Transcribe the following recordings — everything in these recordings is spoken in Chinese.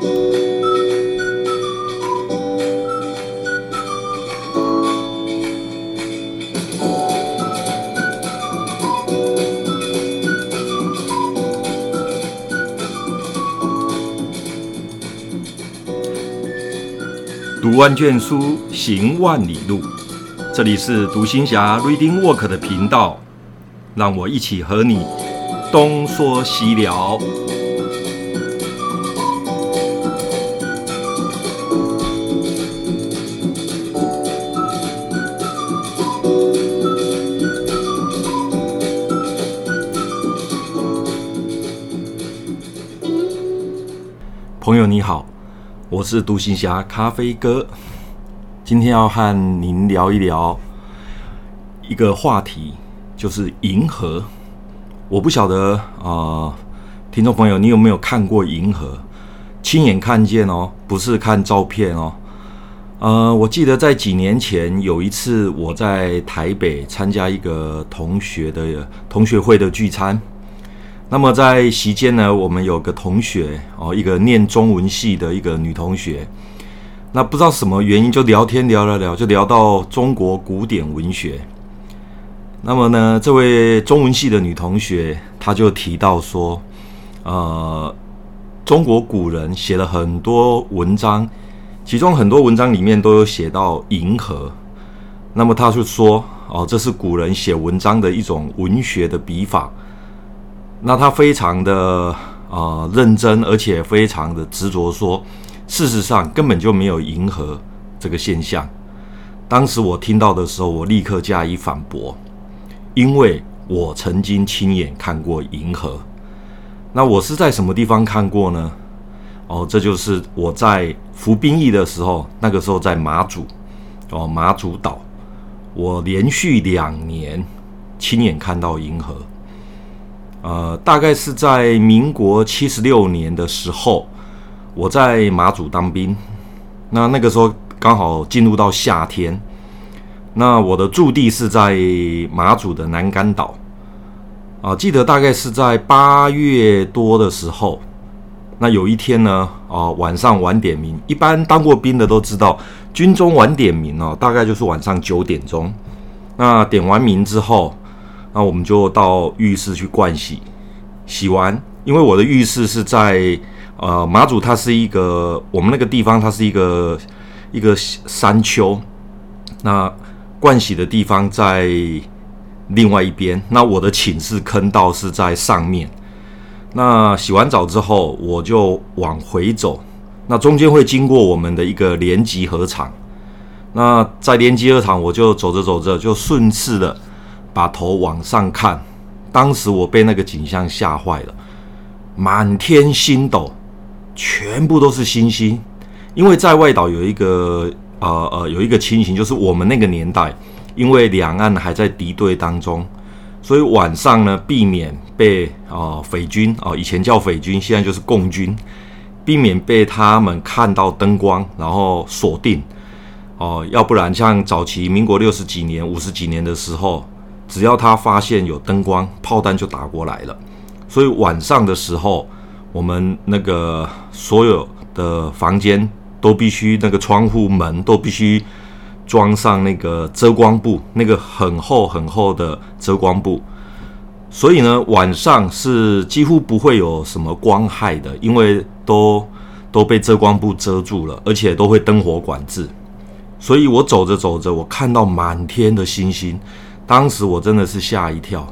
读万卷书，行万里路。这里是读行侠 Reading Walk 的频道，让我一起和你东说西聊。朋友你好。我是独行侠咖啡哥，今天要和您聊一聊一个话题，就是银河。我不晓得啊、听众朋友，你有没有看过银河？亲眼看见哦，不是看照片哦。呃，我记得在几年前有一次，我在台北参加一个同学的同学会的聚餐。那么在席间呢，我们有个同学哦，一个念中文系的一个女同学，那不知道什么原因就聊天聊了聊，就聊到中国古典文学。那么呢，这位中文系的女同学，她就提到说，呃，中国古人写了很多文章，其中很多文章里面都有写到银河。那么她就说，哦，这是古人写文章的一种文学的笔法。那他非常的、呃、认真，而且非常的执着说，事实上根本就没有银河这个现象。当时我听到的时候，我立刻加以反驳，因为我曾经亲眼看过银河。那我是在什么地方看过呢？哦，这就是我在服兵役的时候，那个时候在马祖哦，马祖岛，我连续两年亲眼看到银河。呃，大概是在民国七十六年的时候，我在马祖当兵。那那个时候刚好进入到夏天，那我的驻地是在马祖的南竿岛。啊、记得大概是在八月多的时候。那有一天呢，啊、晚上晚点名，一般当过兵的都知道，军中晚点名哦，大概就是晚上九点钟。那点完名之后。那我们就到浴室去灌洗，洗完，因为我的浴室是在呃马祖，它是一个我们那个地方，它是一个一个山丘，那灌洗的地方在另外一边，那我的寝室坑道是在上面。那洗完澡之后，我就往回走，那中间会经过我们的一个连集合场，那在连集合场，我就走着走着就顺势的。把头往上看，当时我被那个景象吓坏了，满天星斗，全部都是星星。因为在外岛有一个呃呃有一个情形，就是我们那个年代，因为两岸还在敌对当中，所以晚上呢，避免被啊、匪军啊、以前叫匪军，现在就是共军，避免被他们看到灯光，然后锁定哦、要不然像早期民国六十几年、五十几年的时候。只要他发现有灯光，炮弹就打过来了。所以晚上的时候，我们那个所有的房间都必须那个窗户门都必须装上那个遮光布，那个很厚很厚的遮光布。所以呢，晚上是几乎不会有什么光害的，因为都都被遮光布遮住了，而且都会灯火管制。所以我走着走着，我看到满天的星星。当时我真的是吓一跳，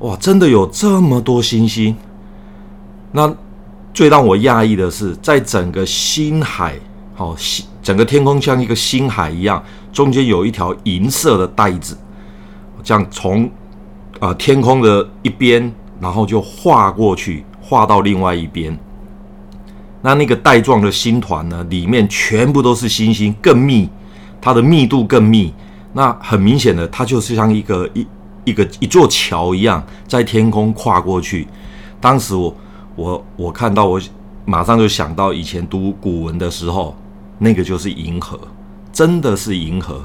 哇！真的有这么多星星。那最让我讶异的是，在整个星海，好，星整个天空像一个星海一样，中间有一条银色的带子，这样从呃天空的一边，然后就画过去，画到另外一边。那那个带状的星团呢，里面全部都是星星，更密，它的密度更密。那很明显的，它就是像一个一一个一座桥一样，在天空跨过去。当时我我我看到，我马上就想到以前读古文的时候，那个就是银河，真的是银河。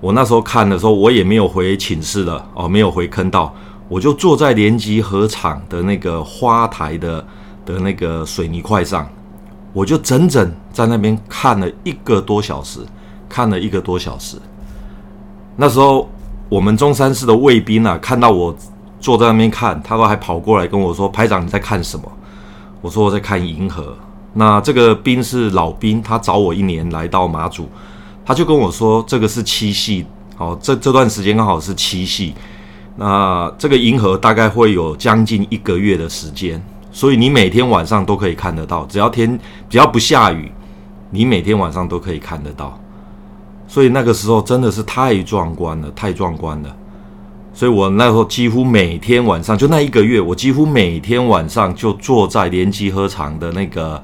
我那时候看的时候，我也没有回寝室了哦，没有回坑道，我就坐在连集合场的那个花台的的那个水泥块上，我就整整在那边看了一个多小时，看了一个多小时。那时候我们中山市的卫兵啊，看到我坐在那边看，他都还跑过来跟我说：“排长，你在看什么？”我说：“我在看银河。”那这个兵是老兵，他早我一年来到马祖，他就跟我说：“这个是七夕，哦，这这段时间刚好是七夕。”那这个银河大概会有将近一个月的时间，所以你每天晚上都可以看得到，只要天只要不下雨，你每天晚上都可以看得到。所以那个时候真的是太壮观了，太壮观了。所以我那时候几乎每天晚上，就那一个月，我几乎每天晚上就坐在连集合场的那个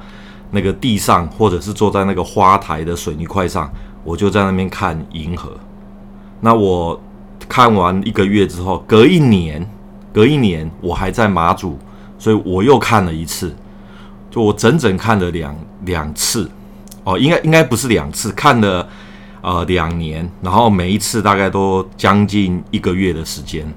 那个地上，或者是坐在那个花台的水泥块上，我就在那边看银河。那我。看完一个月之后，隔一年，隔一年我还在马祖，所以我又看了一次，就我整整看了两两次，哦，应该应该不是两次，看了呃两年，然后每一次大概都将近一个月的时间。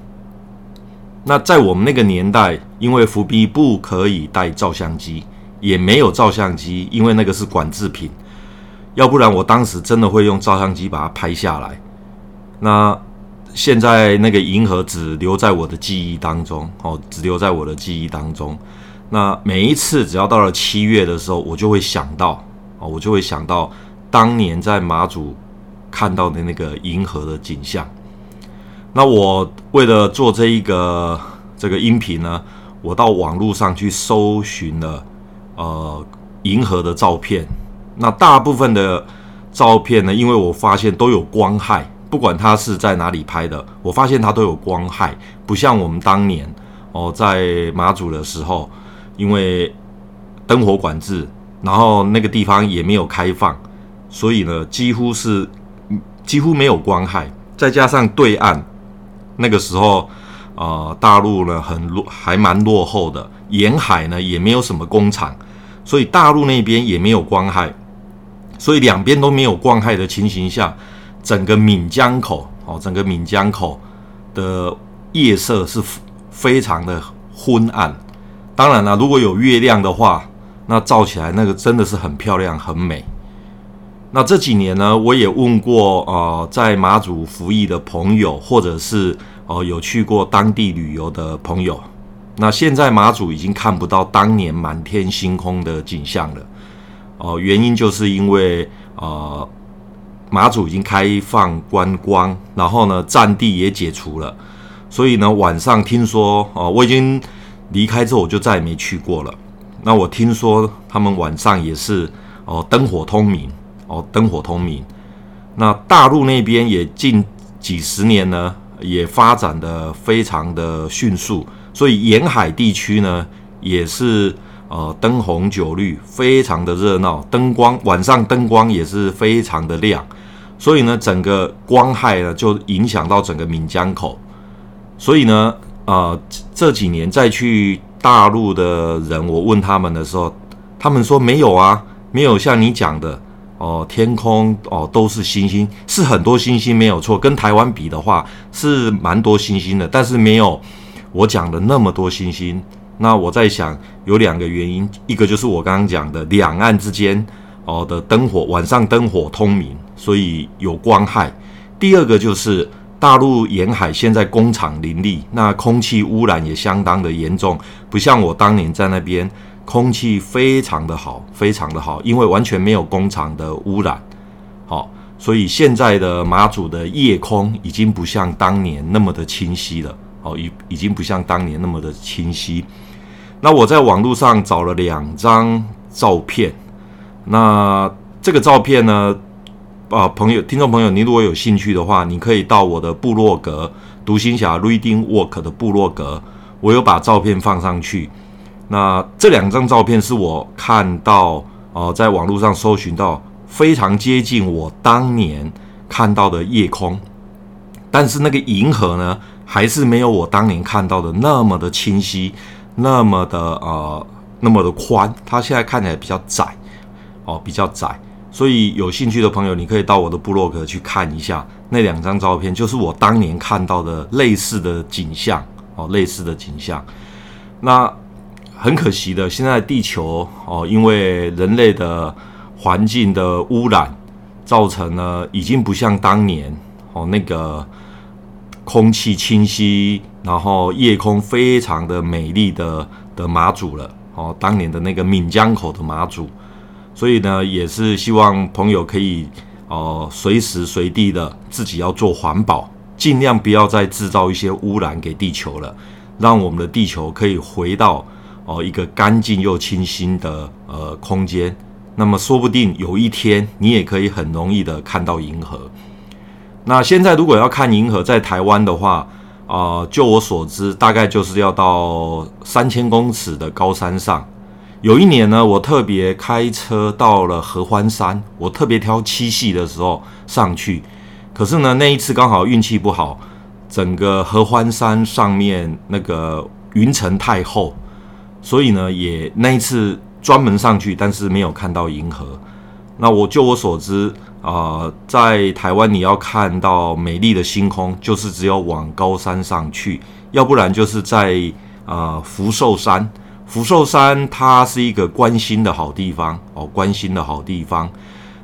那在我们那个年代，因为伏笔不可以带照相机，也没有照相机，因为那个是管制品，要不然我当时真的会用照相机把它拍下来。那。现在那个银河只留在我的记忆当中，哦，只留在我的记忆当中。那每一次只要到了七月的时候，我就会想到，哦，我就会想到当年在马祖看到的那个银河的景象。那我为了做这一个这个音频呢，我到网络上去搜寻了呃银河的照片。那大部分的照片呢，因为我发现都有光害。不管它是在哪里拍的，我发现它都有光害，不像我们当年哦，在马祖的时候，因为灯火管制，然后那个地方也没有开放，所以呢，几乎是几乎没有光害。再加上对岸那个时候，呃，大陆呢很落，还蛮落后的，沿海呢也没有什么工厂，所以大陆那边也没有光害，所以两边都没有光害的情形下。整个闽江口哦，整个闽江口的夜色是非常的昏暗。当然了，如果有月亮的话，那照起来那个真的是很漂亮、很美。那这几年呢，我也问过呃，在马祖服役的朋友，或者是哦、有去过当地旅游的朋友。那现在马祖已经看不到当年满天星空的景象了。哦、原因就是因为呃。马祖已经开放观光，然后呢，战地也解除了，所以呢，晚上听说哦，我已经离开之后，我就再也没去过了。那我听说他们晚上也是哦，灯火通明哦，灯火通明。那大陆那边也近几十年呢，也发展的非常的迅速，所以沿海地区呢，也是呃灯红酒绿，非常的热闹，灯光晚上灯光也是非常的亮。所以呢，整个光害呢就影响到整个闽江口。所以呢，呃，这几年再去大陆的人，我问他们的时候，他们说没有啊，没有像你讲的哦、天空哦、都是星星，是很多星星没有错。跟台湾比的话，是蛮多星星的，但是没有我讲的那么多星星。那我在想，有两个原因，一个就是我刚刚讲的两岸之间哦、的灯火，晚上灯火通明。所以有光害。第二个就是大陆沿海现在工厂林立，那空气污染也相当的严重，不像我当年在那边，空气非常的好，非常的好，因为完全没有工厂的污染。好，所以现在的马祖的夜空已经不像当年那么的清晰了。哦，已已经不像当年那么的清晰。那我在网络上找了两张照片，那这个照片呢？啊，朋友、听众朋友，你如果有兴趣的话，你可以到我的部落格“独行侠 Reading Walk” 的部落格，我有把照片放上去。那这两张照片是我看到哦、呃，在网络上搜寻到非常接近我当年看到的夜空，但是那个银河呢，还是没有我当年看到的那么的清晰，那么的呃，那么的宽。它现在看起来比较窄，哦，比较窄。所以有兴趣的朋友，你可以到我的部落格去看一下那两张照片，就是我当年看到的类似的景象哦，类似的景象。那很可惜的，现在地球哦，因为人类的环境的污染，造成了已经不像当年哦那个空气清晰，然后夜空非常的美丽的的马祖了哦，当年的那个闽江口的马祖，所以呢，也是希望朋友可以哦随时随地的自己要做环保，尽量不要再制造一些污染给地球了。让我们的地球可以回到哦一个干净又清新的呃空间，那么说不定有一天你也可以很容易的看到银河。那现在如果要看银河，在台湾的话，啊、呃，就我所知，大概就是要到三千公尺的高山上。有一年呢，我特别开车到了合欢山，我特别挑七夕的时候上去，可是呢，那一次刚好运气不好。整个合欢山上面那个云层太厚，所以呢，也那一次专门上去，但是没有看到银河。那我就我所知啊、在台湾你要看到美丽的星空，就是只有往高山上去，要不然就是在、呃、福寿山。福寿山它是一个观星的好地方哦，观星的好地方。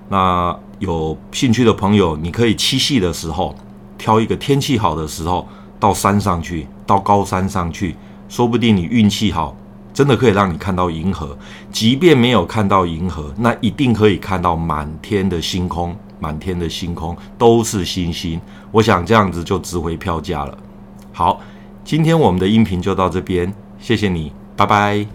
那有兴趣的朋友，你可以七夕的时候。挑一个天气好的时候到山上去，到高山上去，说不定你运气好，真的可以让你看到银河。即便没有看到银河，那一定可以看到满天的星空，满天的星空都是星星。我想这样子就值回票价了。好，今天我们的音频就到这边，谢谢你，拜拜。